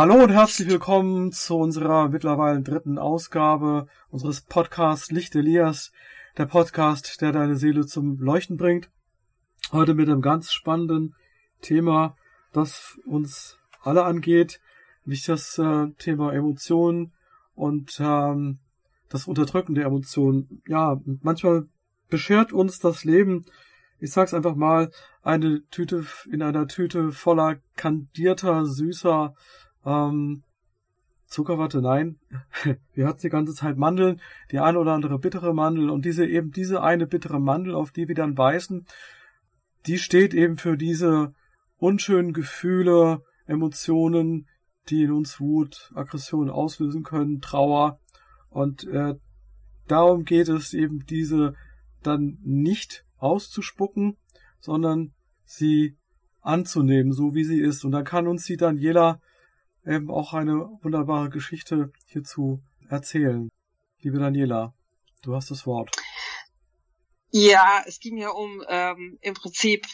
Hallo und herzlich willkommen zu unserer mittlerweile dritten Ausgabe unseres Podcasts Licht Elias, der Podcast, der deine Seele zum Leuchten bringt. Heute mit einem ganz spannenden Thema, das uns alle angeht, nämlich das äh, Thema Emotionen und ähm, das Unterdrücken der Emotionen. Ja, manchmal beschert uns das Leben, ich sag's einfach mal, eine Tüte in einer Tüte voller kandierter, süßer ähm, Zuckerwatte, nein. Wir hatten die ganze Zeit Mandeln, die eine oder andere bittere Mandel und diese eben diese eine bittere Mandel, auf die wir dann beißen, die steht eben für diese unschönen Gefühle, Emotionen, die in uns Wut, Aggression auslösen können, Trauer. Und äh, darum geht es eben, diese dann nicht auszuspucken, sondern sie anzunehmen, so wie sie ist. Und dann kann uns die Daniela eben auch eine wunderbare Geschichte hierzu erzählen. Liebe Daniela, du hast das Wort. Ja, es ging ja um ähm, im Prinzip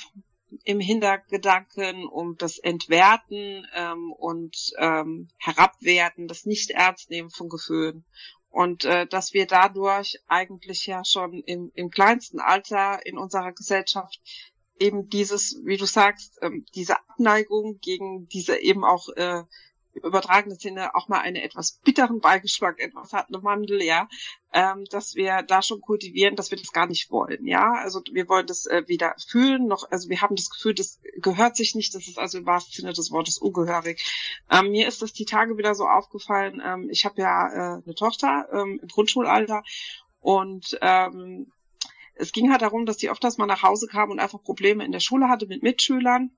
im Hintergedanken um das Entwerten ähm, und ähm, Herabwerten, das Nicht-Ernstnehmen von Gefühlen. Und äh, dass wir dadurch eigentlich ja schon im, im kleinsten Alter in unserer Gesellschaft eben dieses, wie du sagst, ähm, diese Abneigung gegen diese eben auch äh, übertragenen Sinne auch mal einen etwas bitteren Beigeschmack, etwas hat eine Mandel, ja, ähm, dass wir da schon kultivieren, dass wir das gar nicht wollen, ja. Also wir wollen das äh, wieder fühlen, noch, also wir haben das Gefühl, das gehört sich nicht, das ist also im wahrsten Sinne des Wortes ungehörig. Ähm, mir ist das die Tage wieder so aufgefallen, ähm, ich habe ja äh, eine Tochter ähm, im Grundschulalter und ähm, es ging halt darum, dass die oftmals mal nach Hause kam und einfach Probleme in der Schule hatte mit Mitschülern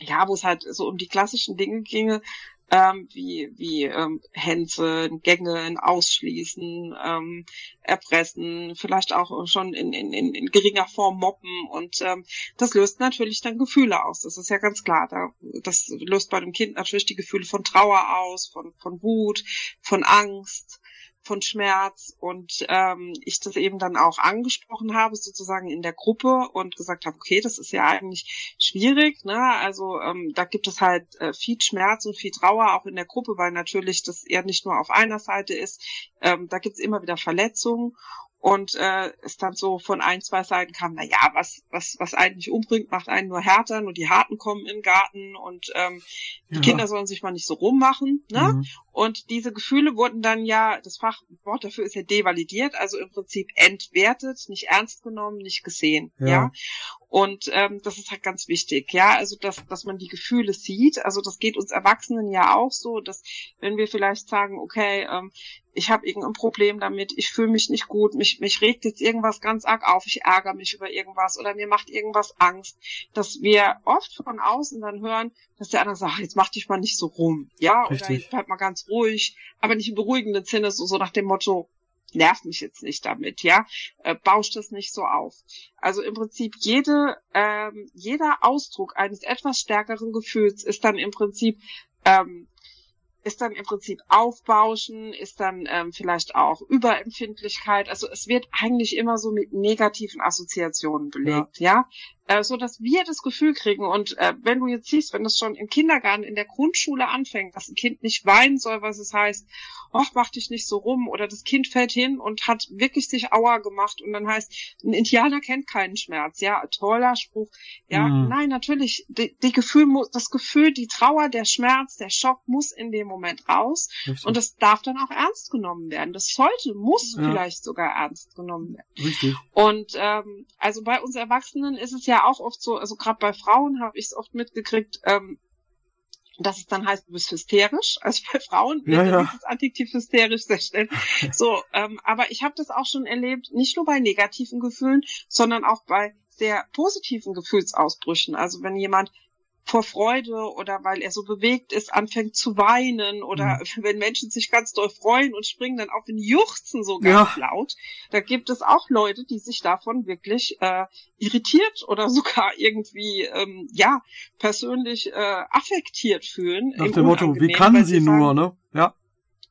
ja, wo es halt so um die klassischen Dinge ginge, ähm, wie, wie ähm, Hänseln, Gängeln, Ausschließen, ähm, Erpressen, vielleicht auch schon in, in, in, in geringer Form Moppen und ähm, das löst natürlich dann Gefühle aus. Das ist ja ganz klar. Da, das löst bei dem Kind natürlich die Gefühle von Trauer aus, von, von Wut, von Angst, von Schmerz und ähm, ich das eben dann auch angesprochen habe, sozusagen in der Gruppe und gesagt habe, okay, das ist ja eigentlich schwierig, ne? Also ähm, da gibt es halt äh, viel Schmerz und viel Trauer auch in der Gruppe, weil natürlich das eher nicht nur auf einer Seite ist. Ähm, da gibt es immer wieder Verletzungen und äh, es dann so von ein, zwei Seiten kam, na ja, was, was, was eigentlich umbringt, macht einen nur härter, nur die Harten kommen in den Garten und ähm, die ja. Kinder sollen sich mal nicht so rummachen. Ne? Mhm. Und diese Gefühle wurden dann ja, das Fachwort dafür ist ja devalidiert, also im Prinzip entwertet, nicht ernst genommen, nicht gesehen. Ja. ja? Und ähm, das ist halt ganz wichtig, ja, also dass, dass man die Gefühle sieht. Also das geht uns Erwachsenen ja auch so, dass wenn wir vielleicht sagen, okay, ähm, ich habe irgendein Problem damit, ich fühle mich nicht gut, mich, mich regt jetzt irgendwas ganz arg auf, ich ärgere mich über irgendwas oder mir macht irgendwas Angst, dass wir oft von außen dann hören, dass der andere sagt, jetzt mach dich mal nicht so rum, ja, Richtig. oder jetzt bleib mal ganz ruhig, aber nicht im beruhigenden Sinne, so, so nach dem Motto, nerv mich jetzt nicht damit, ja, äh, bauscht das nicht so auf. Also im Prinzip jede, ähm, jeder Ausdruck eines etwas stärkeren Gefühls ist dann im Prinzip ähm, ist dann im Prinzip Aufbauschen, ist dann ähm, vielleicht auch Überempfindlichkeit. Also es wird eigentlich immer so mit negativen Assoziationen belegt, ja. ja? Äh, so dass wir das Gefühl kriegen und äh, wenn du jetzt siehst, wenn das schon im Kindergarten, in der Grundschule anfängt, dass ein Kind nicht weinen soll, was es heißt, ach, mach dich nicht so rum oder das Kind fällt hin und hat wirklich sich Aua gemacht und dann heißt, ein Indianer kennt keinen Schmerz, ja, toller Spruch, ja, mhm. nein, natürlich, die, die Gefühl muss, das Gefühl, die Trauer, der Schmerz, der Schock muss in dem Moment raus Richtig. und das darf dann auch ernst genommen werden, das sollte, muss ja. vielleicht sogar ernst genommen werden. Richtig. Und ähm, also bei uns Erwachsenen ist es ja auch oft so, also gerade bei Frauen habe ich es oft mitgekriegt, ähm, dass es dann heißt, du bist hysterisch. Also bei Frauen wird ja, ja. dieses Adjektiv hysterisch sehr schnell. So, ähm, aber ich habe das auch schon erlebt, nicht nur bei negativen Gefühlen, sondern auch bei sehr positiven Gefühlsausbrüchen. Also wenn jemand vor Freude oder weil er so bewegt ist, anfängt zu weinen oder mhm. wenn Menschen sich ganz doll freuen und springen dann auf den Juchzen so ganz ja. laut. Da gibt es auch Leute, die sich davon wirklich äh, irritiert oder sogar irgendwie ähm, ja persönlich äh, affektiert fühlen. Nach dem Motto, wie kann sie nur, ne? Ja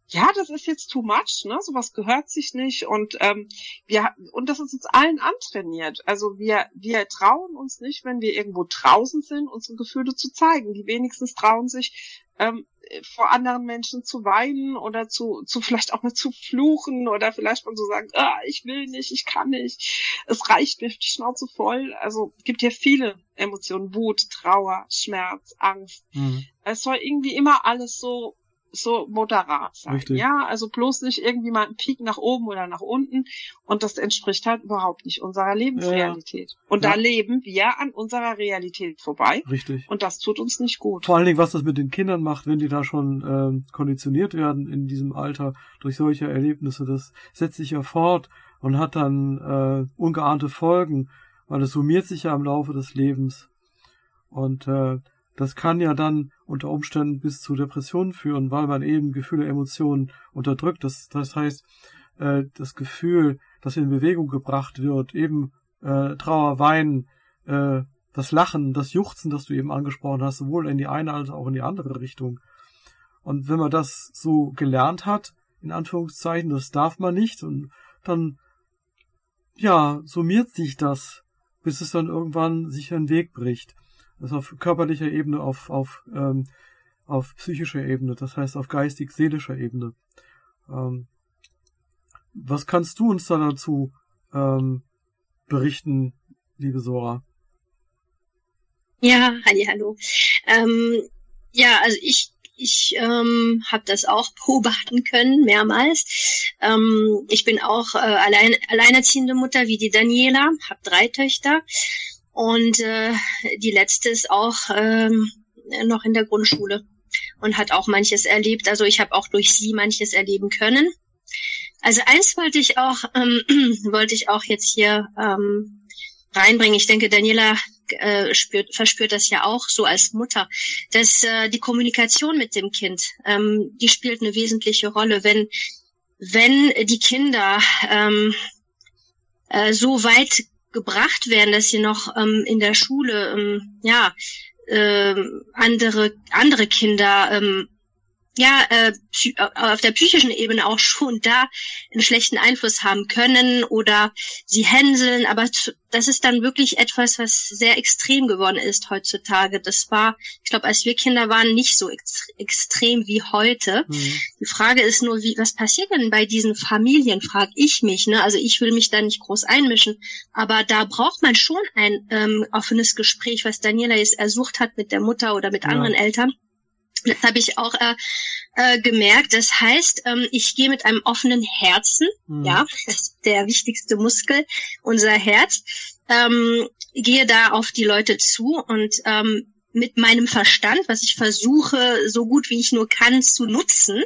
ja, das ist jetzt too much, ne? Sowas gehört sich nicht und ähm, wir und das ist uns allen antrainiert. Also wir wir trauen uns nicht, wenn wir irgendwo draußen sind, unsere Gefühle zu zeigen. Die wenigstens trauen sich ähm, vor anderen Menschen zu weinen oder zu, zu vielleicht auch mal zu fluchen oder vielleicht mal zu sagen, ah, ich will nicht, ich kann nicht, es reicht mir die Schnauze voll. Also gibt ja viele Emotionen, Wut, Trauer, Schmerz, Angst. Mhm. Es soll irgendwie immer alles so so moderat sein. Richtig. Ja, also bloß nicht irgendwie mal ein Peak nach oben oder nach unten. Und das entspricht halt überhaupt nicht unserer Lebensrealität. Ja. Und ja. da leben wir an unserer Realität vorbei. Richtig. Und das tut uns nicht gut. Vor allen Dingen, was das mit den Kindern macht, wenn die da schon äh, konditioniert werden in diesem Alter durch solche Erlebnisse, das setzt sich ja fort und hat dann äh, ungeahnte Folgen, weil es summiert sich ja im Laufe des Lebens. Und äh, das kann ja dann unter Umständen bis zu Depressionen führen, weil man eben Gefühle, Emotionen unterdrückt. Das, das heißt, äh, das Gefühl, das in Bewegung gebracht wird, eben äh, Trauer, Weinen, äh, das Lachen, das Juchzen, das du eben angesprochen hast, sowohl in die eine als auch in die andere Richtung. Und wenn man das so gelernt hat, in Anführungszeichen, das darf man nicht, und dann, ja, summiert sich das, bis es dann irgendwann sich einen Weg bricht. Das auf körperlicher Ebene, auf, auf, ähm, auf psychischer Ebene, das heißt auf geistig-seelischer Ebene. Ähm, was kannst du uns da dazu ähm, berichten, liebe Sora? Ja, halli, hallo. Ähm, ja, also ich ich ähm, habe das auch beobachten können, mehrmals. Ähm, ich bin auch äh, allein, alleinerziehende Mutter wie die Daniela, habe drei Töchter und äh, die letzte ist auch ähm, noch in der Grundschule und hat auch manches erlebt. Also ich habe auch durch sie manches erleben können. Also eins wollte ich auch, ähm, wollte ich auch jetzt hier ähm, reinbringen. Ich denke, Daniela äh, spürt, verspürt das ja auch so als Mutter, dass äh, die Kommunikation mit dem Kind, ähm, die spielt eine wesentliche Rolle. Wenn wenn die Kinder ähm, äh, so weit gebracht werden, dass sie noch ähm, in der Schule ähm, ja äh, andere andere Kinder ähm, ja, äh, äh, auf der psychischen Ebene auch schon da einen schlechten Einfluss haben können oder sie hänseln, aber das ist dann wirklich etwas, was sehr extrem geworden ist heutzutage. Das war, ich glaube, als wir Kinder waren, nicht so ex extrem wie heute. Mhm. Die Frage ist nur, wie, was passiert denn bei diesen Familien, frage ich mich. Ne? Also ich will mich da nicht groß einmischen, aber da braucht man schon ein ähm, offenes Gespräch, was Daniela jetzt ersucht hat mit der Mutter oder mit ja. anderen Eltern das habe ich auch äh, äh, gemerkt. Das heißt, ähm, ich gehe mit einem offenen Herzen, mhm. ja, das ist der wichtigste Muskel, unser Herz, ähm, gehe da auf die Leute zu und ähm, mit meinem Verstand, was ich versuche, so gut wie ich nur kann, zu nutzen.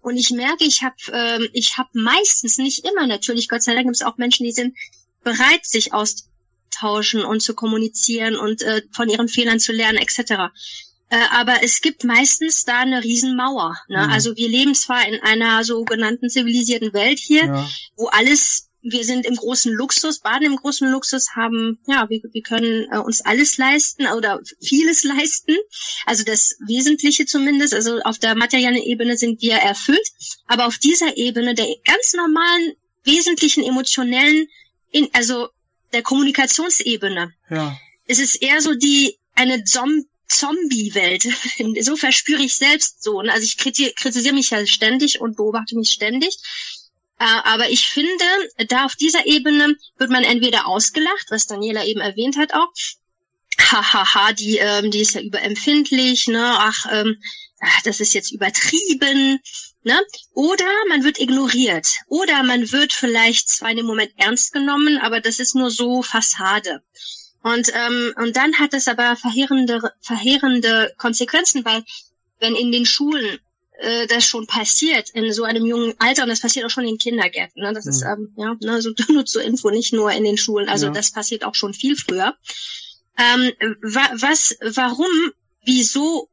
Und ich merke, ich habe ähm, ich hab meistens, nicht immer natürlich, Gott sei Dank gibt es auch Menschen, die sind bereit, sich auszutauschen und zu kommunizieren und äh, von ihren Fehlern zu lernen, etc. Äh, aber es gibt meistens da eine Riesenmauer. Ne? Mhm. Also wir leben zwar in einer sogenannten zivilisierten Welt hier, ja. wo alles wir sind im großen Luxus, baden im großen Luxus, haben, ja, wir, wir können äh, uns alles leisten oder vieles leisten. Also das Wesentliche zumindest. Also auf der materiellen Ebene sind wir erfüllt. Aber auf dieser Ebene der ganz normalen, wesentlichen emotionellen, in, also der Kommunikationsebene, ja. ist es eher so die, eine Zombie Zombie-Welt. so verspüre ich selbst so. Ne? Also ich kritisiere mich ja ständig und beobachte mich ständig. Äh, aber ich finde, da auf dieser Ebene wird man entweder ausgelacht, was Daniela eben erwähnt hat auch. Hahaha, die, ähm, die ist ja überempfindlich, ne? Ach, ähm, ach, das ist jetzt übertrieben, ne? Oder man wird ignoriert. Oder man wird vielleicht zwar in dem Moment ernst genommen, aber das ist nur so Fassade. Und, ähm, und dann hat es aber verheerende, verheerende Konsequenzen, weil wenn in den Schulen äh, das schon passiert, in so einem jungen Alter, und das passiert auch schon in Kindergärten, ne? das mhm. ist, ähm, ja, ne, so, nur zur Info, nicht nur in den Schulen, also ja. das passiert auch schon viel früher. Ähm, wa was, warum, wieso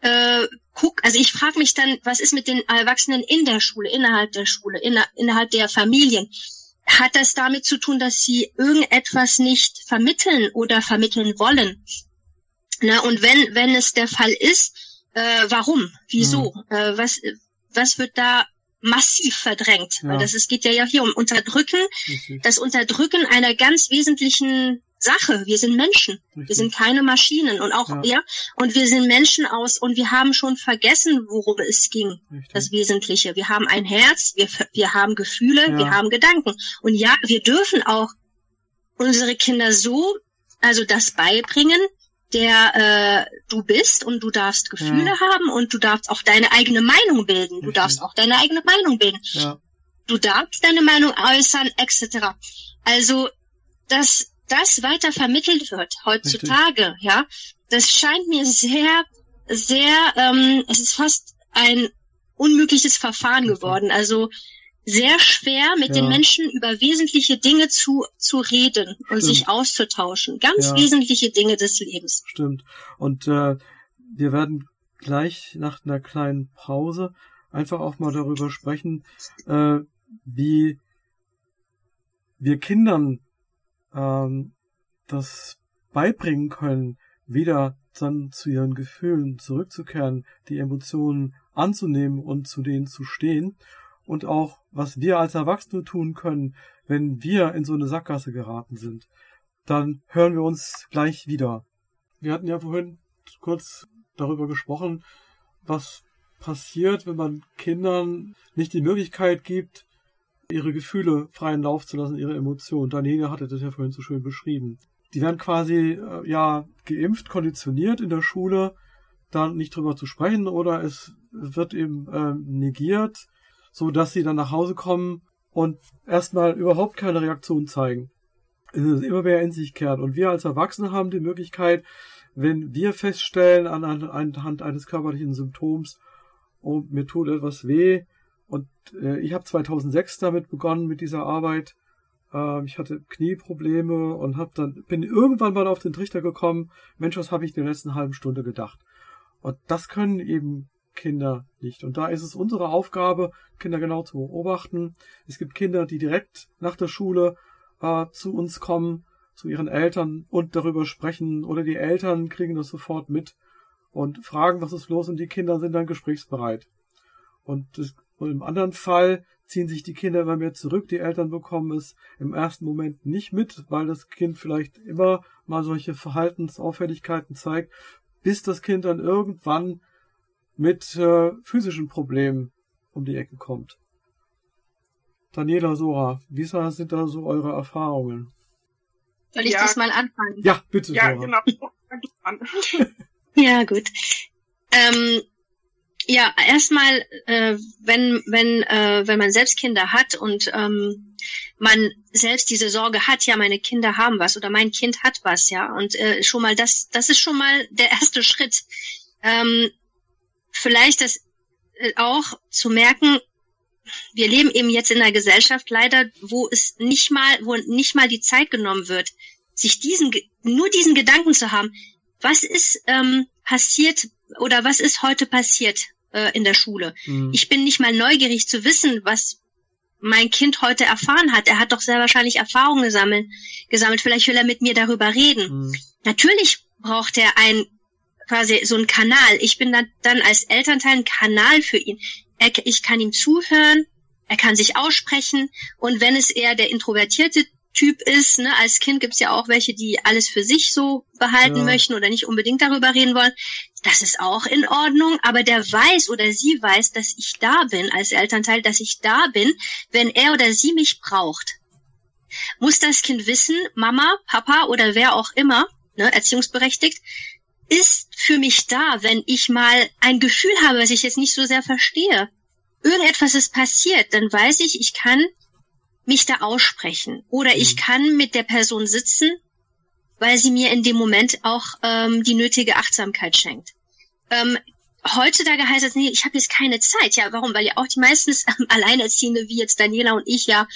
äh, guck, also ich frage mich dann, was ist mit den Erwachsenen in der Schule, innerhalb der Schule, inner, innerhalb der Familien? Hat das damit zu tun, dass sie irgendetwas nicht vermitteln oder vermitteln wollen. Ne? Und wenn, wenn es der Fall ist, äh, warum? Wieso? Mhm. Äh, was, was wird da massiv verdrängt? Ja. Weil das, es geht ja, ja hier um Unterdrücken, mhm. das Unterdrücken einer ganz wesentlichen Sache. Wir sind Menschen. Richtig. Wir sind keine Maschinen und auch, ja. ja. und wir sind Menschen aus und wir haben schon vergessen, worum es ging. Richtig. Das Wesentliche. Wir haben ein Herz, wir, wir haben Gefühle, ja. wir haben Gedanken. Und ja, wir dürfen auch unsere Kinder so, also das beibringen, der äh, du bist und du darfst Gefühle ja. haben und du darfst auch deine eigene Meinung bilden. Du darfst auch deine eigene Meinung bilden. Du darfst deine Meinung äußern, etc. Also, dass das weiter vermittelt wird heutzutage, Richtig. ja, das scheint mir sehr, sehr, ähm, es ist fast ein unmögliches Verfahren geworden. Also sehr schwer, mit ja. den Menschen über wesentliche Dinge zu, zu reden und Stimmt. sich auszutauschen. Ganz ja. wesentliche Dinge des Lebens. Stimmt. Und äh, wir werden gleich nach einer kleinen Pause einfach auch mal darüber sprechen, äh, wie wir Kindern ähm, das beibringen können, wieder dann zu ihren Gefühlen zurückzukehren, die Emotionen anzunehmen und zu denen zu stehen und auch, was wir als Erwachsene tun können, wenn wir in so eine Sackgasse geraten sind. Dann hören wir uns gleich wieder. Wir hatten ja vorhin kurz darüber gesprochen, was passiert, wenn man Kindern nicht die Möglichkeit gibt, ihre Gefühle freien Lauf zu lassen, ihre Emotionen. Daniela hatte das ja vorhin so schön beschrieben. Die werden quasi äh, ja geimpft, konditioniert in der Schule, da nicht drüber zu sprechen oder es wird eben äh, negiert so dass sie dann nach Hause kommen und erstmal überhaupt keine Reaktion zeigen. Es ist immer mehr in sich kehrt. Und wir als Erwachsene haben die Möglichkeit, wenn wir feststellen anhand eines körperlichen Symptoms, oh, mir tut etwas weh, und äh, ich habe 2006 damit begonnen mit dieser Arbeit. Äh, ich hatte Knieprobleme und hab dann bin irgendwann mal auf den Trichter gekommen. Mensch, was habe ich in der letzten halben Stunde gedacht? Und das können eben Kinder nicht. Und da ist es unsere Aufgabe, Kinder genau zu beobachten. Es gibt Kinder, die direkt nach der Schule äh, zu uns kommen, zu ihren Eltern und darüber sprechen. Oder die Eltern kriegen das sofort mit und fragen, was ist los, und die Kinder sind dann gesprächsbereit. Und, das, und im anderen Fall ziehen sich die Kinder immer mehr zurück. Die Eltern bekommen es im ersten Moment nicht mit, weil das Kind vielleicht immer mal solche Verhaltensauffälligkeiten zeigt, bis das Kind dann irgendwann mit äh, physischen Problemen um die Ecke kommt. Daniela Sora, wie sind da so eure Erfahrungen? Soll ich ja. das mal anfangen? Ja, bitte. Ja, Sora. genau. ja, gut. Ähm, ja, erstmal, äh, wenn wenn äh, wenn man selbst Kinder hat und ähm, man selbst diese Sorge hat, ja, meine Kinder haben was oder mein Kind hat was, ja, und äh, schon mal das das ist schon mal der erste Schritt. Ähm, vielleicht das äh, auch zu merken, wir leben eben jetzt in einer Gesellschaft leider, wo es nicht mal, wo nicht mal die Zeit genommen wird, sich diesen, nur diesen Gedanken zu haben, was ist ähm, passiert oder was ist heute passiert äh, in der Schule. Mhm. Ich bin nicht mal neugierig zu wissen, was mein Kind heute erfahren hat. Er hat doch sehr wahrscheinlich Erfahrungen gesammelt. gesammelt. Vielleicht will er mit mir darüber reden. Mhm. Natürlich braucht er ein quasi so ein Kanal. Ich bin dann, dann als Elternteil ein Kanal für ihn. Er, ich kann ihm zuhören, er kann sich aussprechen und wenn es eher der introvertierte Typ ist, ne, als Kind gibt's ja auch welche, die alles für sich so behalten ja. möchten oder nicht unbedingt darüber reden wollen. Das ist auch in Ordnung, aber der weiß oder sie weiß, dass ich da bin als Elternteil, dass ich da bin, wenn er oder sie mich braucht. Muss das Kind wissen, Mama, Papa oder wer auch immer, ne, erziehungsberechtigt, ist für mich da, wenn ich mal ein Gefühl habe, was ich jetzt nicht so sehr verstehe. Irgendetwas ist passiert, dann weiß ich, ich kann mich da aussprechen oder ich mhm. kann mit der Person sitzen, weil sie mir in dem Moment auch ähm, die nötige Achtsamkeit schenkt. Ähm, heutzutage heißt es, nee, ich habe jetzt keine Zeit. Ja, warum? Weil ja auch die meistens ähm, Alleinerziehende, wie jetzt Daniela und ich, ja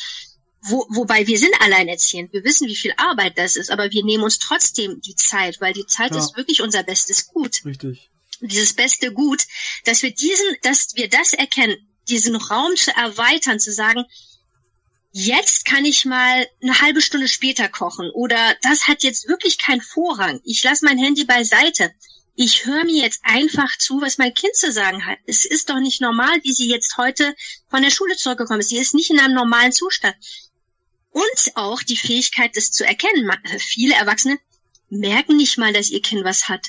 wo, wobei wir sind alleinerziehend, wir wissen, wie viel Arbeit das ist, aber wir nehmen uns trotzdem die Zeit, weil die Zeit ja. ist wirklich unser bestes Gut. Richtig. Dieses beste Gut, dass wir diesen, dass wir das erkennen, diesen Raum zu erweitern, zu sagen, jetzt kann ich mal eine halbe Stunde später kochen oder das hat jetzt wirklich keinen Vorrang. Ich lasse mein Handy beiseite. Ich höre mir jetzt einfach zu, was mein Kind zu sagen hat. Es ist doch nicht normal, wie sie jetzt heute von der Schule zurückgekommen ist. Sie ist nicht in einem normalen Zustand. und auch die Fähigkeit, das zu erkennen. Viele Erwachsene merken nicht mal, dass ihr Kind was hat.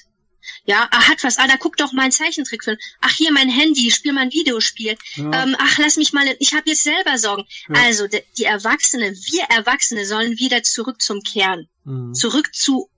Ja, er hat was. Ah, da guck doch mal einen Zeichentrickfilm. Ach, hier mein Handy, spiel mal ein Videospiel. Ja. Ähm, ach, lass mich mal, ich habe jetzt selber Sorgen. Ja. Also die, die Erwachsene, wir Erwachsene sollen wieder zurück zum Kern. Mhm. Zurück zu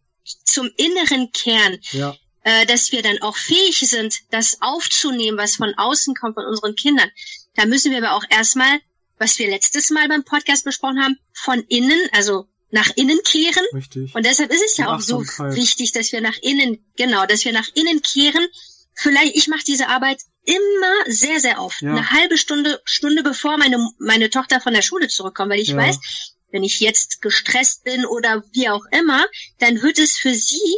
zum inneren Kern. Ja. Äh, dass wir dann auch fähig sind, das aufzunehmen, was von außen kommt von unseren Kindern. Da müssen wir aber auch erstmal, was wir letztes Mal beim Podcast besprochen haben, von innen, also nach innen kehren. Richtig. Und deshalb ist es ja auch so wichtig, dass wir nach innen, genau, dass wir nach innen kehren. Vielleicht, ich mache diese Arbeit immer sehr, sehr oft. Ja. Eine halbe Stunde, Stunde bevor meine, meine Tochter von der Schule zurückkommt, weil ich ja. weiß, wenn ich jetzt gestresst bin oder wie auch immer, dann wird es für sie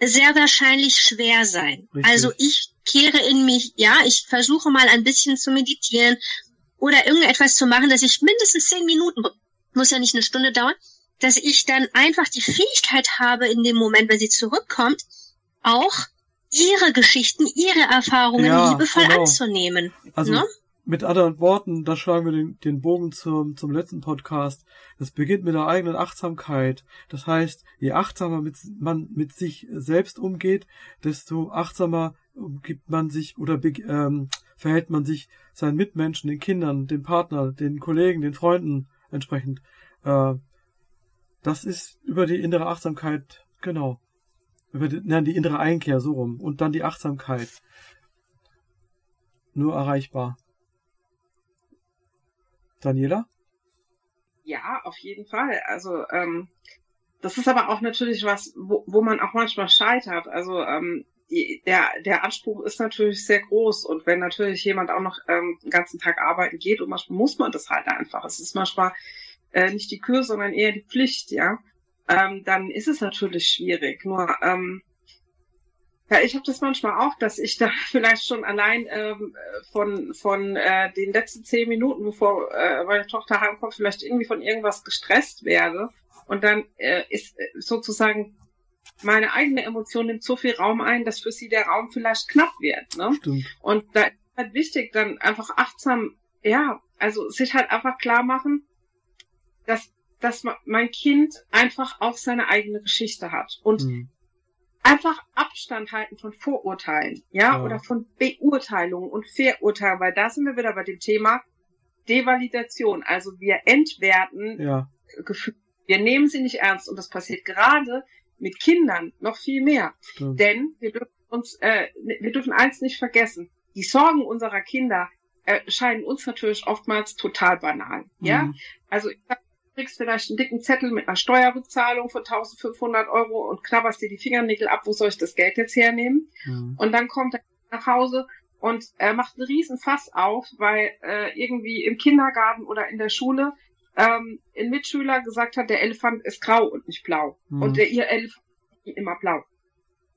sehr wahrscheinlich schwer sein. Richtig. Also ich kehre in mich, ja, ich versuche mal ein bisschen zu meditieren oder irgendetwas zu machen, dass ich mindestens zehn Minuten, muss ja nicht eine Stunde dauern, dass ich dann einfach die Fähigkeit habe, in dem Moment, wenn sie zurückkommt, auch ihre Geschichten, ihre Erfahrungen ja, liebevoll genau. anzunehmen. Also ne? mit anderen Worten, da schlagen wir den, den Bogen zum, zum letzten Podcast. Das beginnt mit der eigenen Achtsamkeit. Das heißt, je achtsamer mit, man mit sich selbst umgeht, desto achtsamer gibt man sich oder ähm, verhält man sich seinen Mitmenschen, den Kindern, den Partner, den Kollegen, den Freunden entsprechend. Äh, das ist über die innere Achtsamkeit, genau. Über die, nein, die innere Einkehr, so rum. Und dann die Achtsamkeit. Nur erreichbar. Daniela? Ja, auf jeden Fall. Also, ähm, das ist aber auch natürlich was, wo, wo man auch manchmal scheitert. Also, ähm, die, der, der Anspruch ist natürlich sehr groß. Und wenn natürlich jemand auch noch ähm, den ganzen Tag arbeiten geht, und manchmal muss man das halt einfach. Es ist manchmal äh, nicht die Kür, sondern eher die Pflicht, ja, ähm, dann ist es natürlich schwierig. Nur ähm, ja, ich habe das manchmal auch, dass ich da vielleicht schon allein ähm, von von äh, den letzten zehn Minuten, bevor äh, meine Tochter heimkommt, vielleicht irgendwie von irgendwas gestresst werde und dann äh, ist äh, sozusagen meine eigene Emotion nimmt so viel Raum ein, dass für sie der Raum vielleicht knapp wird. Ne? Stimmt. Und da ist halt wichtig, dann einfach achtsam, ja, also sich halt einfach klar machen, dass, dass mein Kind einfach auch seine eigene Geschichte hat und mhm. einfach Abstand halten von Vorurteilen, ja, ja, oder von Beurteilungen und Verurteilen, weil da sind wir wieder bei dem Thema Devalidation. Also wir entwerten ja. Gefühle. Wir nehmen sie nicht ernst und das passiert gerade mit Kindern noch viel mehr. Stimmt. Denn wir dürfen uns, äh, wir dürfen eins nicht vergessen. Die Sorgen unserer Kinder erscheinen uns natürlich oftmals total banal. Ja, mhm. also ich sag kriegst vielleicht einen dicken Zettel mit einer Steuerrückzahlung von 1500 Euro und knabberst dir die Fingernägel ab, wo soll ich das Geld jetzt hernehmen? Mhm. Und dann kommt er nach Hause und er macht einen riesen Fass auf, weil äh, irgendwie im Kindergarten oder in der Schule ähm, ein Mitschüler gesagt hat, der Elefant ist grau und nicht blau. Mhm. Und der ihr Elefant ist immer blau.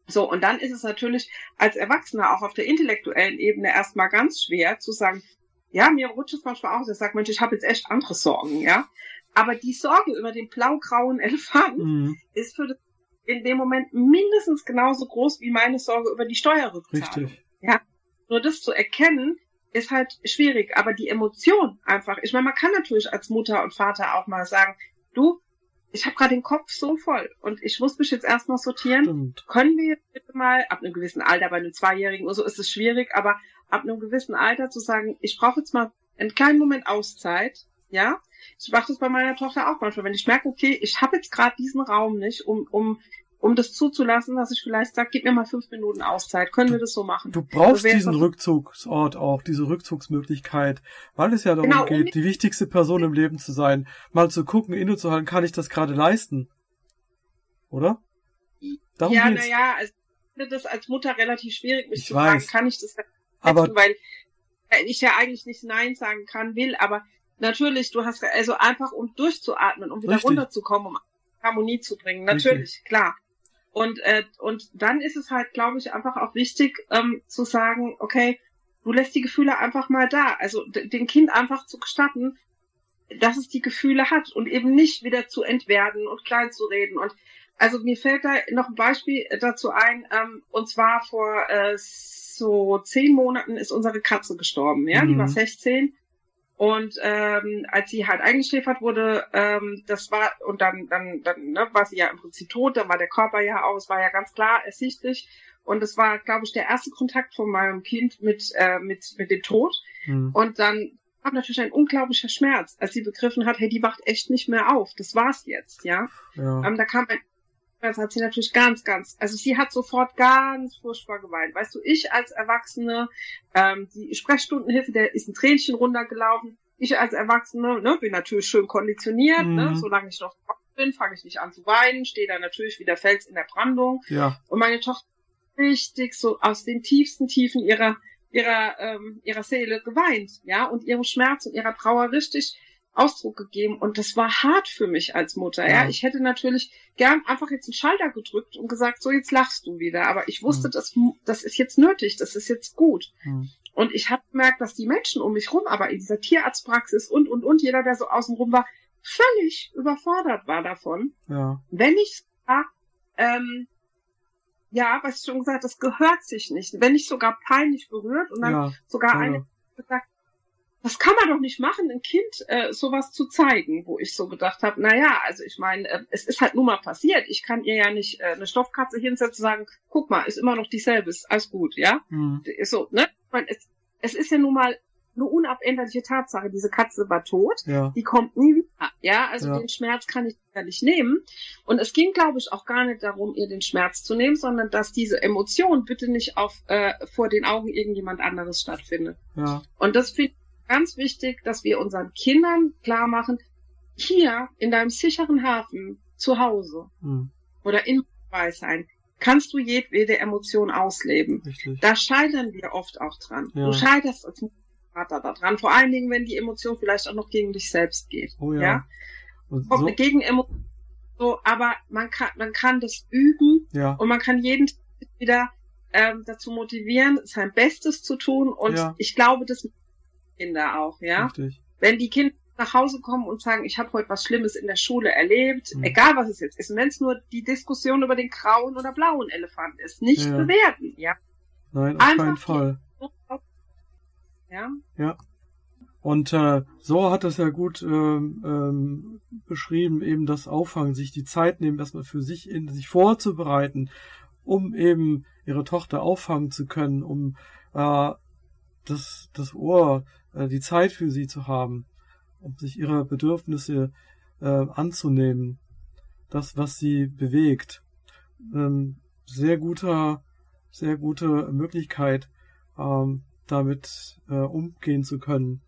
So, und dann ist es natürlich als Erwachsener auch auf der intellektuellen Ebene erstmal ganz schwer zu sagen, ja, mir rutscht es manchmal aus, ich sage, Mensch, ich habe jetzt echt andere Sorgen, ja. Aber die Sorge über den blau-grauen Elefant mhm. ist für das in dem Moment mindestens genauso groß wie meine Sorge über die Steuerrückzahlung. Richtig. Ja. Nur das zu erkennen, ist halt schwierig. Aber die Emotion einfach, ich meine, man kann natürlich als Mutter und Vater auch mal sagen, du, ich habe gerade den Kopf so voll und ich muss mich jetzt erstmal sortieren. Stimmt. Können wir bitte mal, ab einem gewissen Alter, bei einem Zweijährigen oder so ist es schwierig, aber ab einem gewissen Alter zu sagen, ich brauche jetzt mal einen kleinen Moment Auszeit, ja, ich mache das bei meiner Tochter auch manchmal, wenn ich merke, okay, ich habe jetzt gerade diesen Raum nicht, um, um, um das zuzulassen, dass ich vielleicht sage, gib mir mal fünf Minuten Auszeit, können wir das so machen? Du brauchst also diesen Rückzugsort auch, diese Rückzugsmöglichkeit, weil es ja darum genau, geht, die wichtigste Person im Leben zu sein, mal zu gucken, innezuhalten, kann ich das gerade leisten? Oder? Darum ja, naja, also ich finde das als Mutter relativ schwierig, mich ich zu weiß. fragen, kann ich das leisten, aber weil ich ja eigentlich nicht Nein sagen kann, will, aber natürlich, du hast also einfach um durchzuatmen, um wieder Richtig. runterzukommen, um Harmonie zu bringen. Natürlich, Richtig. klar. Und äh, und dann ist es halt, glaube ich, einfach auch wichtig ähm, zu sagen, okay, du lässt die Gefühle einfach mal da. Also dem Kind einfach zu gestatten, dass es die Gefühle hat und eben nicht wieder zu entwerten und klein zu reden. Und also mir fällt da noch ein Beispiel dazu ein, ähm, und zwar vor äh, so zehn Monaten ist unsere Katze gestorben, ja, mhm. die war 16 Und ähm, als sie halt eingeschläfert wurde, ähm, das war, und dann, dann, dann ne, war sie ja im Prinzip tot, dann war der Körper ja aus, war ja ganz klar ersichtlich. Und es war, glaube ich, der erste Kontakt von meinem Kind mit, äh, mit, mit dem Tod. Mhm. Und dann war natürlich ein unglaublicher Schmerz, als sie begriffen hat, hey, die wacht echt nicht mehr auf. Das war's jetzt, ja. ja. Ähm, da kam ein das hat sie natürlich ganz, ganz, also sie hat sofort ganz furchtbar geweint. Weißt du, ich als Erwachsene, ähm, die Sprechstundenhilfe, der ist ein Tränchen runtergelaufen. Ich als Erwachsene, ne, bin natürlich schön konditioniert, ne, mhm. ne, solange ich noch bin, fange ich nicht an zu weinen, stehe da natürlich wie der Fels in der Brandung. Ja. Und meine Tochter richtig so aus den tiefsten Tiefen ihrer ihrer ähm, ihrer Seele geweint, ja, und ihrem Schmerz und ihrer Trauer richtig Ausdruck gegeben und das war hart für mich als Mutter. Ja, ja. ich hätte natürlich gern einfach jetzt einen Schalter gedrückt und gesagt, so jetzt lachst du wieder. Aber ich wusste, mhm. das, das ist jetzt nötig, das ist jetzt gut. Mhm. Und ich habe gemerkt, dass die Menschen um mich rum, aber in dieser Tierarztpraxis und und und jeder, der so außen rum war, völlig überfordert war davon. Ja. Wenn ich ähm, ja, was ich schon gesagt, das gehört sich nicht. Wenn nicht sogar peinlich berührt und dann ja, sogar eine gesagt, das kann man doch nicht machen, ein Kind äh, sowas zu zeigen, wo ich so gedacht habe, na ja, also ich meine, äh, es ist halt nur mal passiert. Ich kann ihr ja nicht äh, eine Stoffkatze hinsetzen und sagen, guck mal, ist immer noch dieselbe, ist alles gut, ja? Mhm. So, ne? Ich meine, es, es ist ja nun mal eine unabänderliche Tatsache. Diese Katze war tot, ja. die kommt nie wieder. Ja, also ja. den Schmerz kann ich ja nicht nehmen. Und es ging, glaube ich, auch gar nicht darum, ihr den Schmerz zu nehmen, sondern dass diese Emotion bitte nicht auf äh, vor den Augen irgendjemand anderes stattfindet. Ja. Und das finde ganz wichtig, dass wir unseren Kindern klar machen, hier in deinem sicheren Hafen zu Hause mhm. oder in Weißsein kannst du jedwede Emotion ausleben. Richtig. Da scheitern wir oft auch dran. Ja. Du scheiterst als Vater daran. Vor allen Dingen, wenn die Emotion vielleicht auch noch gegen dich selbst geht. Oh ja. ja? So? Gegen Emotion, so, aber man kann, man kann das üben ja. und man kann jeden Tag wieder ähm, dazu motivieren, sein Bestes zu tun. Und ich glaube, das Kinder auch, ja. Richtig. Wenn die Kinder nach Hause kommen und sagen, ich habe heute was Schlimmes in der Schule erlebt, mhm. egal was es jetzt ist, wenn es nur die Diskussion über den grauen oder blauen Elefant ist, nicht ja. bewerten, ja. Nein, auf Einfach keinen Fall. Ja. Ja. Und äh, so hat es ja gut ähm, ähm, beschrieben, eben das Auffangen, sich die Zeit nehmen, erstmal für sich in sich vorzubereiten, um eben ihre Tochter auffangen zu können, um äh, das, das Ohr, äh, die Zeit für sie zu haben, um sich ihrer Bedürfnisse äh, anzunehmen, das, was sie bewegt. Ähm, sehr guter, sehr gute Möglichkeit, ähm, damit äh, umgehen zu können.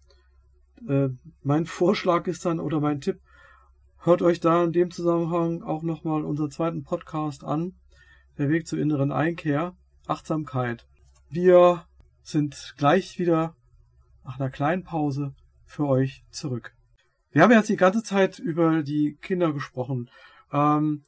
Äh, mein Vorschlag ist dann oder mein Tipp, hört euch da in dem Zusammenhang auch nochmal unseren zweiten Podcast an, der Weg zur inneren Einkehr, Achtsamkeit. Wir sind gleich wieder nach einer kleinen Pause für euch zurück. Wir haben jetzt die ganze Zeit über die Kinder gesprochen, ähm,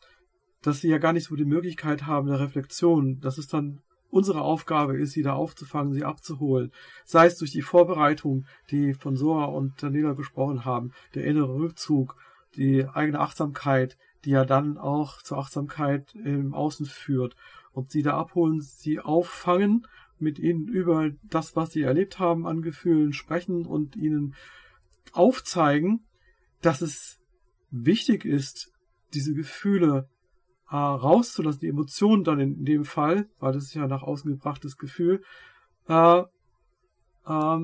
dass sie ja gar nicht so die Möglichkeit haben der Reflexion, dass es dann unsere Aufgabe ist, sie da aufzufangen, sie abzuholen. Sei es durch die Vorbereitung, die von Soa und Daniela gesprochen haben, der innere Rückzug, die eigene Achtsamkeit, die ja dann auch zur Achtsamkeit im Außen führt. Und sie da abholen, sie auffangen mit ihnen über das, was sie erlebt haben an Gefühlen sprechen und ihnen aufzeigen, dass es wichtig ist, diese Gefühle äh, rauszulassen, die Emotionen dann in dem Fall, weil das ist ja nach außen gebrachtes Gefühl, äh, äh,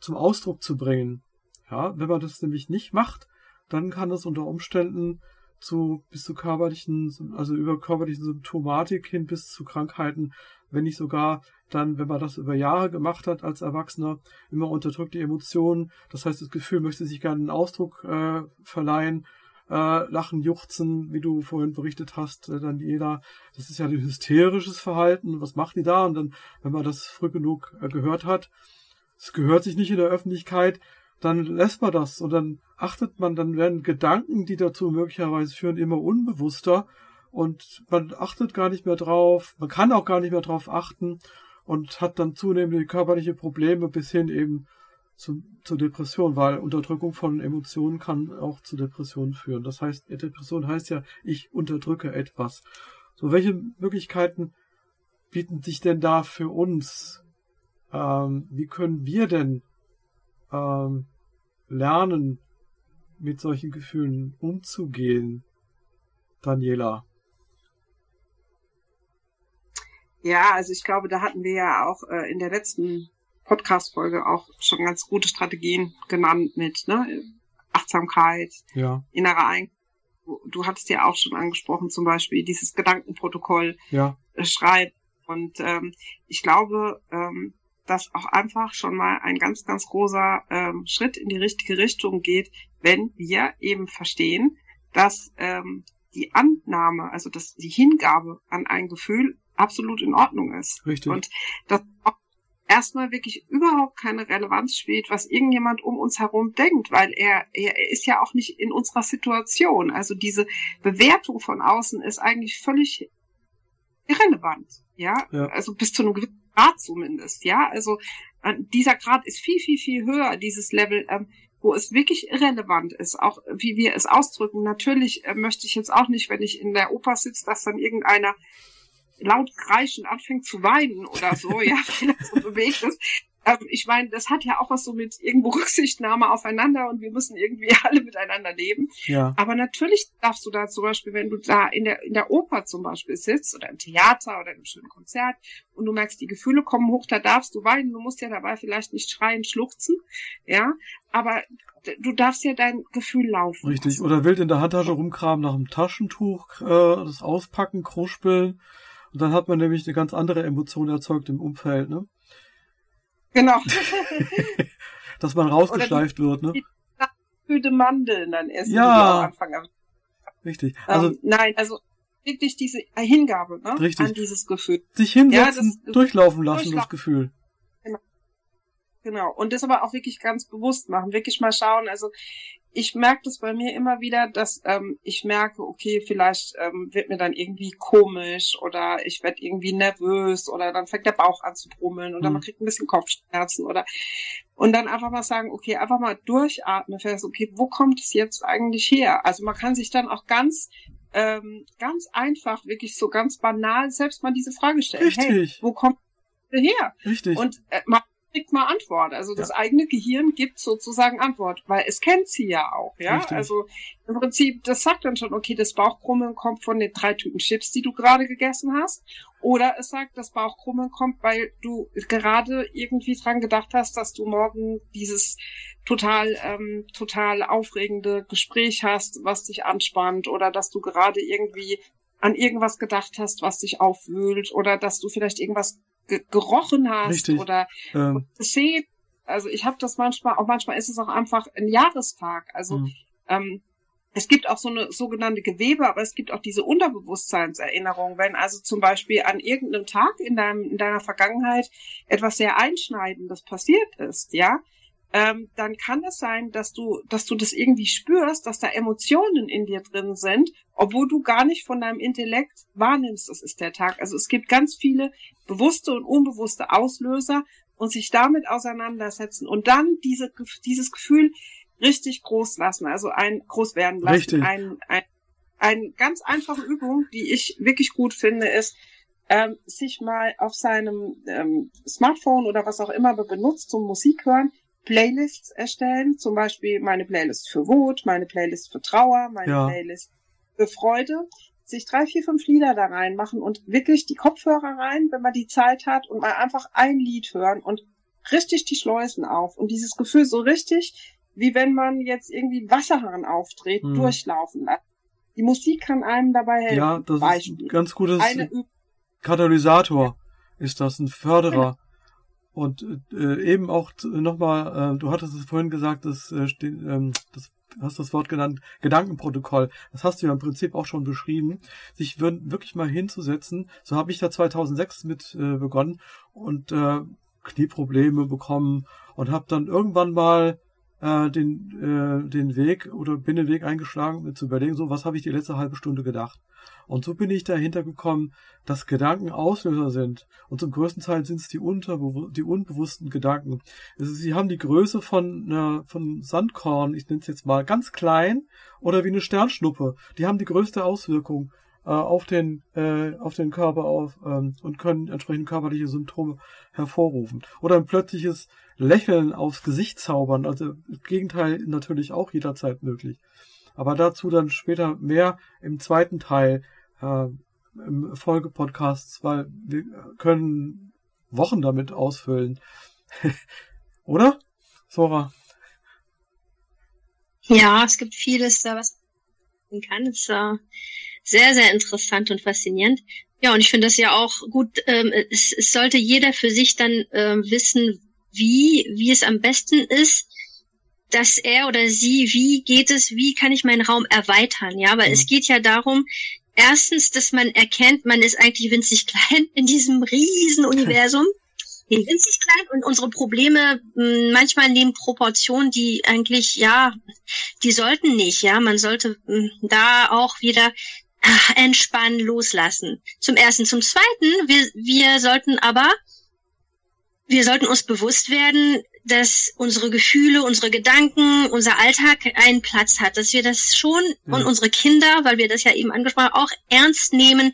zum Ausdruck zu bringen. Ja, wenn man das nämlich nicht macht, dann kann das unter Umständen zu bis zu körperlichen, also über körperlichen Symptomatik hin bis zu Krankheiten, wenn nicht sogar dann, wenn man das über Jahre gemacht hat als Erwachsener, immer unterdrückte Emotionen, das heißt, das Gefühl möchte sich gerne einen Ausdruck äh, verleihen, äh, lachen, juchzen, wie du vorhin berichtet hast, äh, Daniela, das ist ja ein hysterisches Verhalten, was macht die da? Und dann, wenn man das früh genug äh, gehört hat, es gehört sich nicht in der Öffentlichkeit, dann lässt man das. Und dann achtet man, dann werden Gedanken, die dazu möglicherweise führen, immer unbewusster und man achtet gar nicht mehr drauf, man kann auch gar nicht mehr drauf achten und hat dann zunehmende körperliche Probleme bis hin eben zu, zur Depression, weil Unterdrückung von Emotionen kann auch zu Depressionen führen. Das heißt, Depression heißt ja, ich unterdrücke etwas. So, welche Möglichkeiten bieten sich denn da für uns? Ähm, wie können wir denn ähm, lernen, mit solchen Gefühlen umzugehen, Daniela? Ja, also ich glaube, da hatten wir ja auch äh, in der letzten Podcast-Folge auch schon ganz gute Strategien genannt mit ne? Achtsamkeit, ja. innerer Ein Du hattest ja auch schon angesprochen, zum Beispiel dieses Gedankenprotokoll ja. äh, schreiben. Und ähm, ich glaube, ähm, dass auch einfach schon mal ein ganz, ganz großer ähm, Schritt in die richtige Richtung geht, wenn wir eben verstehen, dass ähm, die Annahme, also dass die Hingabe an ein Gefühl absolut in Ordnung ist. Richtig. Und dass auch erstmal wirklich überhaupt keine Relevanz spielt, was irgendjemand um uns herum denkt, weil er, er ist ja auch nicht in unserer Situation. Also diese Bewertung von außen ist eigentlich völlig irrelevant. Ja, ja. also bis zu einem gewissen Grad zumindest. Ja, also äh, dieser Grad ist viel, viel, viel höher, dieses Level. Ähm, wo es wirklich irrelevant ist, auch wie wir es ausdrücken. Natürlich äh, möchte ich jetzt auch nicht, wenn ich in der Oper sitze, dass dann irgendeiner laut kreischend anfängt zu weinen oder so, ja, wenn er so bewegt ist. Ähm, ich meine, das hat ja auch was so mit irgendwo Rücksichtnahme aufeinander und wir müssen irgendwie alle miteinander leben. Ja. Aber natürlich darfst du da zum Beispiel, wenn du da in der, in der Oper zum Beispiel sitzt oder im Theater oder im schönen Konzert und du merkst, die Gefühle kommen hoch, da darfst du weinen. Du musst ja dabei vielleicht nicht schreien, schluchzen, ja, aber du darfst ja dein Gefühl laufen. Richtig. Oder wild in der Handtasche rumkramen nach einem Taschentuch, äh, das auspacken, kruspeln. Und dann hat man nämlich eine ganz andere Emotion erzeugt im Umfeld, ne? Genau. Dass man rausgeschleift die, wird, ne? Die Mandeln dann essen. Ja. Richtig. Also ähm, nein, also wirklich diese Hingabe ne? Richtig. an dieses Gefühl. Sich hinsetzen, ja, durchlaufen lassen, durchlaufen. das Gefühl. Genau. Und das aber auch wirklich ganz bewusst machen. Wirklich mal schauen. Also ich merke das bei mir immer wieder, dass ähm, ich merke, okay, vielleicht ähm, wird mir dann irgendwie komisch oder ich werde irgendwie nervös oder dann fängt der Bauch an zu brummeln oder mhm. man kriegt ein bisschen Kopfschmerzen oder und dann einfach mal sagen, okay, einfach mal durchatmen, fest, okay, wo kommt es jetzt eigentlich her? Also man kann sich dann auch ganz ähm, ganz einfach, wirklich so ganz banal selbst mal diese Frage stellen. Richtig. Hey, wo kommt es her? Richtig. Und äh, man kriegt mal Antwort. Also das ja. eigene Gehirn gibt sozusagen Antwort, weil es kennt sie ja auch, ja. Richtig. Also im Prinzip, das sagt dann schon, okay, das Bauchkrummeln kommt von den drei Tüten Chips, die du gerade gegessen hast. Oder es sagt, das Bauchkrummeln kommt, weil du gerade irgendwie dran gedacht hast, dass du morgen dieses total, ähm, total aufregende Gespräch hast, was dich anspannt, oder dass du gerade irgendwie an irgendwas gedacht hast, was dich aufwühlt, oder dass du vielleicht irgendwas ge gerochen hast Richtig. oder ähm. gesehen. Also ich habe das manchmal, auch manchmal ist es auch einfach ein Jahrestag. Also Mhm. ähm, es gibt auch so eine sogenannte Gewebe, aber es gibt auch diese Unterbewusstseinserinnerung. Wenn also zum Beispiel an irgendeinem Tag in, deinem, in deiner Vergangenheit etwas sehr Einschneidendes passiert ist, ja, ähm, dann kann es sein, dass du, dass du das irgendwie spürst, dass da Emotionen in dir drin sind, obwohl du gar nicht von deinem Intellekt wahrnimmst, das ist der Tag. Also es gibt ganz viele bewusste und unbewusste Auslöser und sich damit auseinandersetzen und dann diese, dieses Gefühl richtig groß lassen, also ein groß werden lassen. Richtig. Ein, ein, eine ganz einfache Übung, die ich wirklich gut finde, ist, ähm, sich mal auf seinem ähm, Smartphone oder was auch immer benutzt zum Musik hören, Playlists erstellen, zum Beispiel meine Playlist für Wut, meine Playlist für Trauer, meine Ja. Playlist für Freude, sich drei, vier, fünf Lieder da reinmachen und wirklich die Kopfhörer rein, wenn man die Zeit hat und mal einfach ein Lied hören und richtig die Schleusen auf und dieses Gefühl so richtig, wie wenn man jetzt irgendwie Wasserhahn aufdreht, Mhm. durchlaufen lassen. Die Musik kann einem dabei helfen. Ja, das ist ein Beispiel. ganz gutes Eine. Katalysator ist das, ein Förderer. Und äh, eben auch nochmal, äh, du hattest es vorhin gesagt, das, äh, ähm, das hast das Wort genannt, Gedankenprotokoll. Das hast du ja im Prinzip auch schon beschrieben. Sich wir- wirklich mal hinzusetzen. So habe ich da 2006 mit äh, begonnen und äh, Knieprobleme bekommen und habe dann irgendwann mal äh, den, äh, den Weg oder bin den Weg eingeschlagen, mir zu überlegen, so was habe ich die letzte halbe Stunde gedacht. Und so bin ich dahinter gekommen, dass Gedanken Auslöser sind. Und zum größten Teil sind es die, unterbewu die unbewussten Gedanken. Also sie haben die Größe von, äh, von Sandkorn, ich nenne es jetzt mal ganz klein, oder wie eine Sternschnuppe. Die haben die größte Auswirkung äh, auf den äh, auf den Körper auf ähm, und können entsprechend körperliche Symptome hervorrufen oder ein plötzliches Lächeln aufs Gesicht zaubern. Also das Gegenteil natürlich auch jederzeit möglich. Aber dazu dann später mehr im zweiten Teil äh, im Folgepodcasts, weil wir können Wochen damit ausfüllen. Oder? Sora? Ja, es gibt vieles da, was man kann. Es ist äh, sehr, sehr interessant und faszinierend. Ja, und ich finde das ja auch gut. Ähm, es, es sollte jeder für sich dann äh, wissen, wie, wie es am besten ist, dass er oder sie, wie geht es, wie kann ich meinen Raum erweitern? Ja, weil mhm. es geht ja darum, erstens, dass man erkennt, man ist eigentlich winzig klein in diesem riesen Universum. winzig klein und unsere Probleme hm, manchmal nehmen Proportionen, die eigentlich, ja, die sollten nicht, ja. Man sollte hm, da auch wieder ach, entspannen, loslassen. Zum ersten. Zum zweiten, wir, wir sollten aber, wir sollten uns bewusst werden, dass unsere Gefühle, unsere Gedanken, unser Alltag einen Platz hat, dass wir das schon ja. und unsere Kinder, weil wir das ja eben angesprochen haben, auch ernst nehmen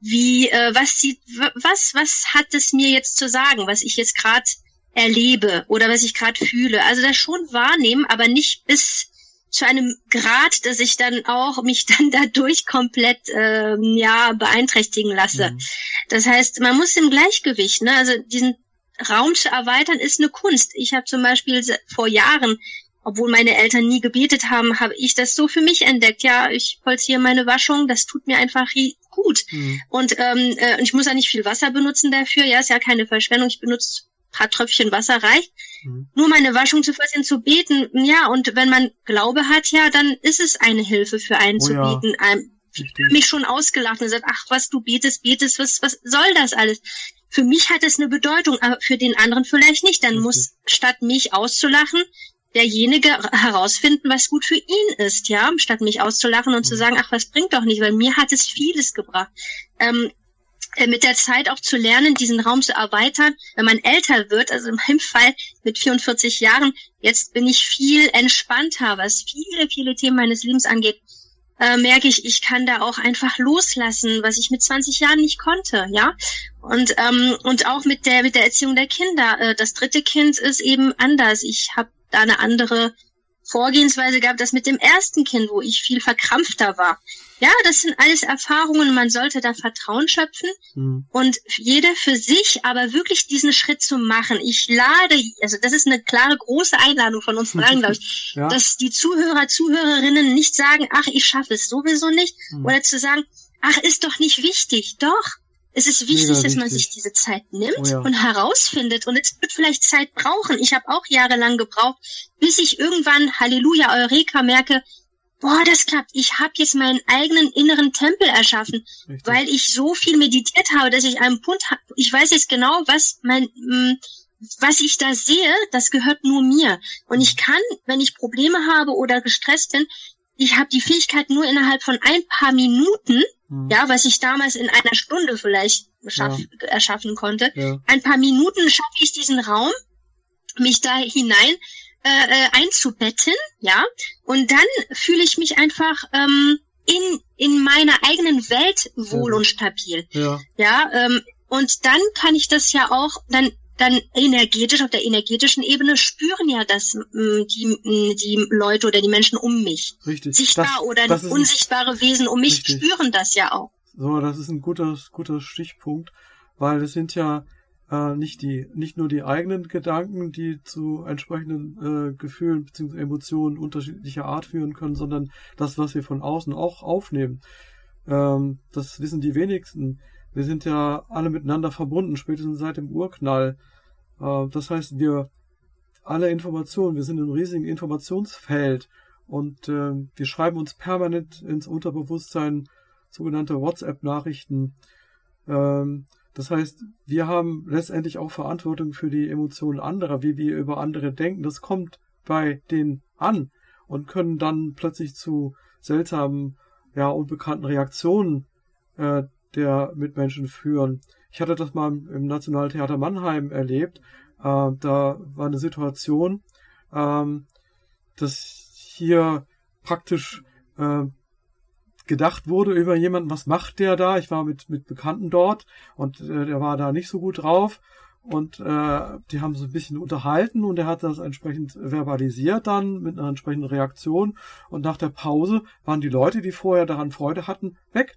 wie, äh, was sieht, was, was hat es mir jetzt zu sagen, was ich jetzt gerade erlebe oder was ich gerade fühle. Also das schon wahrnehmen, aber nicht bis zu einem Grad, dass ich dann auch mich dann dadurch komplett ähm, ja beeinträchtigen lasse. Mhm. Das heißt, man muss im Gleichgewicht, ne, also diesen Raum zu erweitern, ist eine Kunst. Ich habe zum Beispiel vor Jahren obwohl meine Eltern nie gebetet haben, habe ich das so für mich entdeckt. Ja, ich vollziehe meine Waschung, das tut mir einfach gut. Mhm. Und ähm, äh, ich muss ja nicht viel Wasser benutzen dafür. Ja, ist ja keine Verschwendung. Ich benutze paar Tröpfchen Wasser reicht. Mhm. Nur meine Waschung zu vollziehen, zu beten. Ja, und wenn man Glaube hat, ja, dann ist es eine Hilfe für einen oh, zu ja. beten. Ähm, mich schon ausgelacht und gesagt, ach, was du betest, betest, was, was soll das alles? Für mich hat es eine Bedeutung, aber für den anderen vielleicht nicht. Dann muss statt mich auszulachen, derjenige herausfinden, was gut für ihn ist, ja, statt mich auszulachen und zu mhm. sagen, ach, was bringt doch nicht, weil mir hat es vieles gebracht. Ähm, äh, mit der Zeit auch zu lernen, diesen Raum zu erweitern, wenn man älter wird, also in meinem Fall mit 44 Jahren, jetzt bin ich viel entspannter, was viele, viele Themen meines Lebens angeht, äh, merke ich, ich kann da auch einfach loslassen, was ich mit 20 Jahren nicht konnte, ja. Und ähm, und auch mit der mit der Erziehung der Kinder. Äh, das dritte Kind ist eben anders. Ich habe da eine andere Vorgehensweise gehabt, das mit dem ersten Kind, wo ich viel verkrampfter war. Ja, das sind alles Erfahrungen, man sollte da Vertrauen schöpfen mhm. und jeder für sich aber wirklich diesen Schritt zu machen. Ich lade, also das ist eine klare, große Einladung von uns allen, glaube ich, ja. dass die Zuhörer, Zuhörerinnen nicht sagen, ach, ich schaffe es sowieso nicht, mhm. oder zu sagen, ach, ist doch nicht wichtig. Doch, es ist wichtig, dass wichtig. man sich diese Zeit nimmt oh ja. und herausfindet. Und es wird vielleicht Zeit brauchen. Ich habe auch jahrelang gebraucht, bis ich irgendwann, Halleluja, Eureka, merke, boah, das klappt. Ich habe jetzt meinen eigenen inneren Tempel erschaffen, Richtig. weil ich so viel meditiert habe, dass ich einen Punkt habe. Ich weiß jetzt genau, was mein mm, was ich da sehe, das gehört nur mir. Und ich kann, wenn ich Probleme habe oder gestresst bin, ich habe die Fähigkeit nur innerhalb von ein paar Minuten Mhm. Ja, was ich damals in einer Stunde vielleicht schaff, ja. erschaffen konnte. Ja. Ein paar Minuten schaffe ich diesen Raum, mich da hinein äh, äh, einzubetten, ja, und dann fühle ich mich einfach ähm, in in meiner eigenen Welt wohl und stabil. Ja, ja ähm, und dann kann ich das ja auch, dann dann energetisch, auf der energetischen Ebene spüren ja das mm, die, mm, die Leute oder die Menschen um mich. Richtig. Sichtbar das, oder das unsichtbare Wesen um mich richtig. spüren das ja auch. So, das ist ein guter, guter Stichpunkt, weil es sind ja äh, nicht die, nicht nur die eigenen Gedanken, die zu entsprechenden äh, Gefühlen bzw. Emotionen unterschiedlicher Art führen können, sondern das, was wir von außen auch aufnehmen. Ähm, das wissen die wenigsten wir sind ja alle miteinander verbunden, spätestens seit dem Urknall. Äh, das heißt, wir alle Informationen, wir sind im riesigen Informationsfeld und äh, wir schreiben uns permanent ins Unterbewusstsein sogenannte WhatsApp-Nachrichten. Ähm, das heißt, wir haben letztendlich auch Verantwortung für die Emotionen anderer, wie wir über andere denken. Das kommt bei denen an und können dann plötzlich zu seltsamen, ja, unbekannten Reaktionen äh, der Mitmenschen führen. Ich hatte das mal im Nationaltheater Mannheim erlebt. Äh, da war eine Situation, ähm, dass hier praktisch äh, gedacht wurde über jemanden, was macht der da? Ich war mit, mit Bekannten dort und äh, der war da nicht so gut drauf und äh, die haben so ein bisschen unterhalten und er hat das entsprechend verbalisiert dann mit einer entsprechenden Reaktion und nach der Pause waren die Leute, die vorher daran Freude hatten, weg.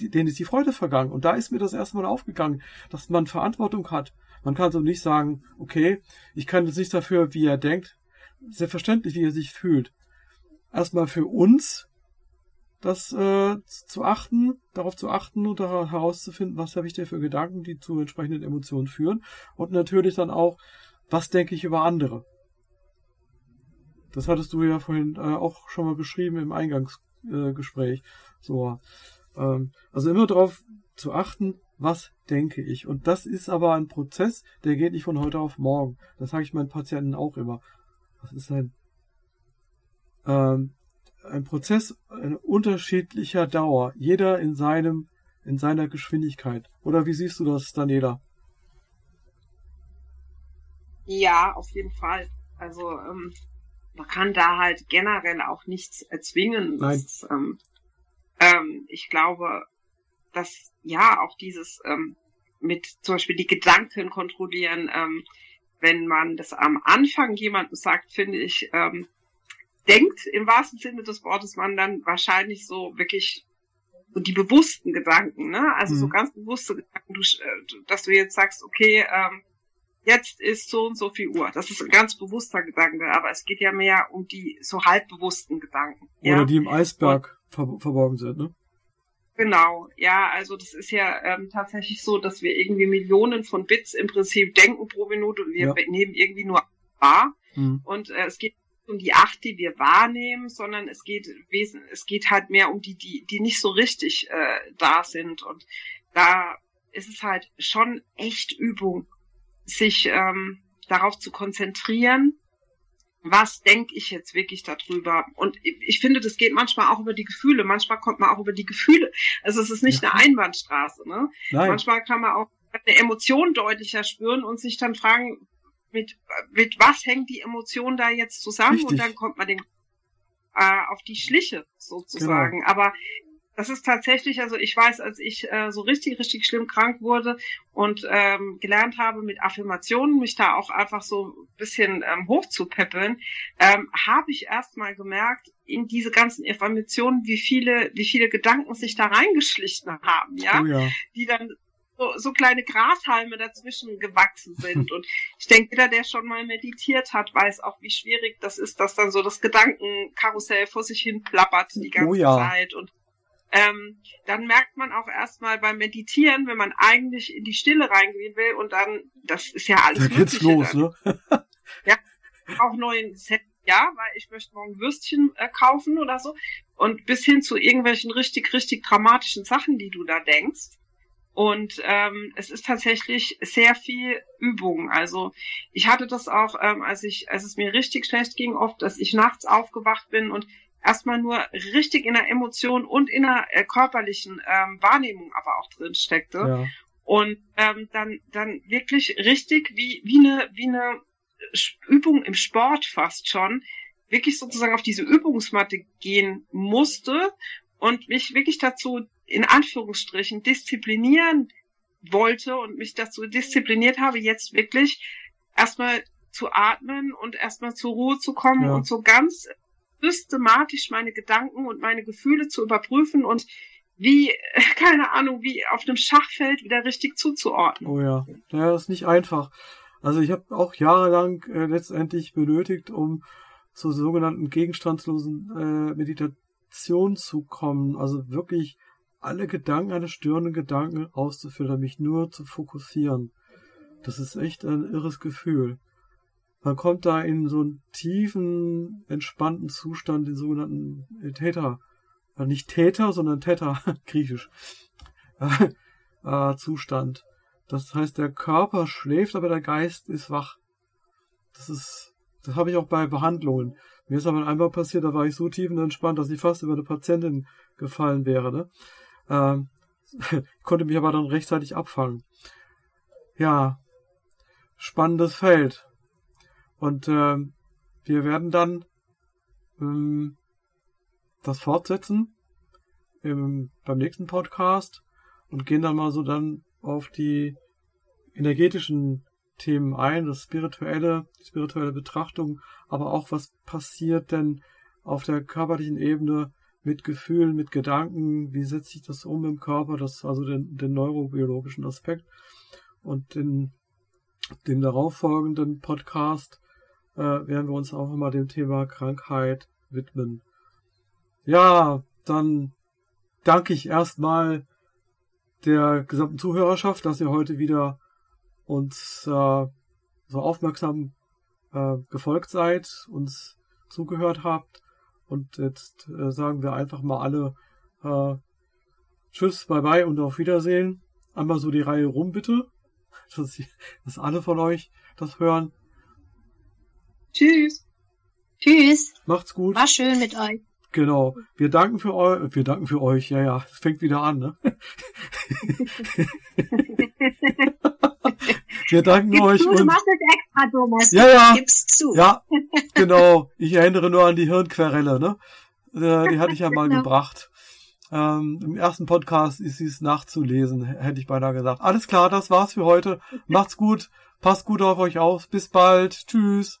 Denen ist die Freude vergangen. Und da ist mir das erste Mal aufgegangen, dass man Verantwortung hat. Man kann so nicht sagen, okay, ich kann jetzt nicht dafür, wie er denkt, selbstverständlich, wie er sich fühlt. Erstmal für uns das äh, zu achten, darauf zu achten und herauszufinden, was habe ich dir für Gedanken, die zu entsprechenden Emotionen führen. Und natürlich dann auch, was denke ich über andere. Das hattest du ja vorhin äh, auch schon mal beschrieben im Eingangsgespräch. Äh, so, ähm, also immer darauf zu achten, was denke ich. Und das ist aber ein Prozess, der geht nicht von heute auf morgen. Das sage ich meinen Patienten auch immer. Das ist ein ähm, ein Prozess unterschiedlicher Dauer, jeder in seinem, in seiner Geschwindigkeit. Oder wie siehst du das, Daniela? Ja, auf jeden Fall. Also ähm, man kann da halt generell auch nichts erzwingen. Nein. Das, ähm, ähm, ich glaube, dass ja auch dieses ähm, mit zum Beispiel die Gedanken kontrollieren, ähm, wenn man das am Anfang jemandem sagt, finde ich, ähm, denkt im wahrsten Sinne des Wortes man dann wahrscheinlich so wirklich so die bewussten Gedanken, ne? Also mhm. so ganz bewusste Gedanken, du, äh, dass du jetzt sagst, okay, ähm, jetzt ist so und so viel Uhr. Das ist ein ganz bewusster Gedanke, aber es geht ja mehr um die so halbbewussten Gedanken. Oder ja? die im Eisberg ver verborgen sind, ne? Genau, ja, also das ist ja ähm, tatsächlich so, dass wir irgendwie Millionen von Bits im Prinzip denken pro Minute und wir ja. nehmen irgendwie nur wahr. Mhm. Und äh, es geht um die acht, die wir wahrnehmen, sondern es geht wesen, es geht halt mehr um die, die, die nicht so richtig äh, da sind. Und da ist es halt schon echt Übung, sich ähm, darauf zu konzentrieren, was denke ich jetzt wirklich darüber? Und ich finde, das geht manchmal auch über die Gefühle. Manchmal kommt man auch über die Gefühle. Also es ist nicht ja. eine Einbahnstraße. Ne? Nein. Manchmal kann man auch eine Emotion deutlicher spüren und sich dann fragen, mit, mit was hängt die Emotion da jetzt zusammen Richtig. und dann kommt man dem äh, auf die Schliche sozusagen. Genau. Aber das ist tatsächlich, also ich weiß, als ich äh, so richtig, richtig schlimm krank wurde und ähm, gelernt habe mit Affirmationen, mich da auch einfach so ein bisschen ähm, hochzupäppeln, ähm, habe ich erst mal gemerkt, in diese ganzen Affirmationen, wie viele, wie viele Gedanken sich da reingeschlichen haben, ja, oh ja. die dann so, so kleine Grashalme dazwischen gewachsen sind. Und ich denke, jeder, der schon mal meditiert hat, weiß auch, wie schwierig das ist, dass dann so das Gedankenkarussell vor sich hin plappert die ganze oh ja. Zeit. Und ähm, dann merkt man auch erstmal beim Meditieren, wenn man eigentlich in die Stille reingehen will und dann, das ist ja alles da geht's los, ne? ja, auch neuen Set, ja, weil ich möchte morgen Würstchen äh, kaufen oder so. Und bis hin zu irgendwelchen richtig, richtig dramatischen Sachen, die du da denkst. Und ähm, es ist tatsächlich sehr viel Übung. Also ich hatte das auch, ähm, als ich, als es mir richtig schlecht ging, oft, dass ich nachts aufgewacht bin und erstmal nur richtig in der Emotion und in der äh, körperlichen ähm, Wahrnehmung aber auch drin steckte. Ja. Und ähm, dann, dann wirklich richtig wie, wie eine, wie eine Übung im Sport fast schon, wirklich sozusagen auf diese Übungsmatte gehen musste und mich wirklich dazu in Anführungsstrichen disziplinieren wollte und mich dazu diszipliniert habe, jetzt wirklich erstmal zu atmen und erstmal zur Ruhe zu kommen ja. und so ganz systematisch meine Gedanken und meine Gefühle zu überprüfen und wie, keine Ahnung, wie auf einem Schachfeld wieder richtig zuzuordnen. Oh ja, ja, das ist nicht einfach. Also ich habe auch jahrelang äh, letztendlich benötigt, um zur sogenannten gegenstandslosen äh, Meditation zu kommen. Also wirklich alle Gedanken, alle störenden Gedanken rauszufiltern, mich nur zu fokussieren. Das ist echt ein irres Gefühl. Man kommt da in so einen tiefen, entspannten Zustand, den sogenannten Täter, äh, nicht Täter, sondern Täter, griechisch, äh, Zustand. Das heißt, der Körper schläft, aber der Geist ist wach. Das ist, das habe ich auch bei Behandlungen. Mir ist aber einmal passiert, da war ich so tief und entspannt, dass ich fast über eine Patientin gefallen wäre. Ne? Ähm, konnte mich aber dann rechtzeitig abfangen. Ja, spannendes Feld. Und äh, wir werden dann ähm, das fortsetzen im, beim nächsten Podcast und gehen dann mal so dann auf die energetischen Themen ein, das spirituelle, die spirituelle Betrachtung, aber auch was passiert denn auf der körperlichen Ebene mit Gefühlen, mit Gedanken, wie setzt sich das um im Körper, das also den, den neurobiologischen Aspekt. Und den, den darauffolgenden Podcast äh, werden wir uns auch immer dem Thema Krankheit widmen. Ja, dann danke ich erstmal der gesamten Zuhörerschaft, dass ihr heute wieder uns äh, so aufmerksam äh, gefolgt seid, uns zugehört habt. Und jetzt äh, sagen wir einfach mal alle äh, Tschüss, bye bye und auf Wiedersehen. Einmal so die Reihe rum, bitte. Dass, dass alle von euch das hören. Tschüss. Tschüss. Macht's gut. War schön mit euch. Genau. Wir danken für euch. Wir danken für euch. Ja, ja. Es fängt wieder an, ne? Wir danken euch. Du, und du machst das extra, Thomas. Ja, ja. Gib's zu. Ja, genau. Ich erinnere nur an die Hirnquerelle, ne? Äh, Die hatte ich ja mal Genau. gebracht. Ähm, Im ersten Podcast ist sie es nachzulesen, hätte ich beinahe gesagt. Alles klar, das war's für heute. Macht's gut, passt gut auf euch auf. Bis bald. Tschüss.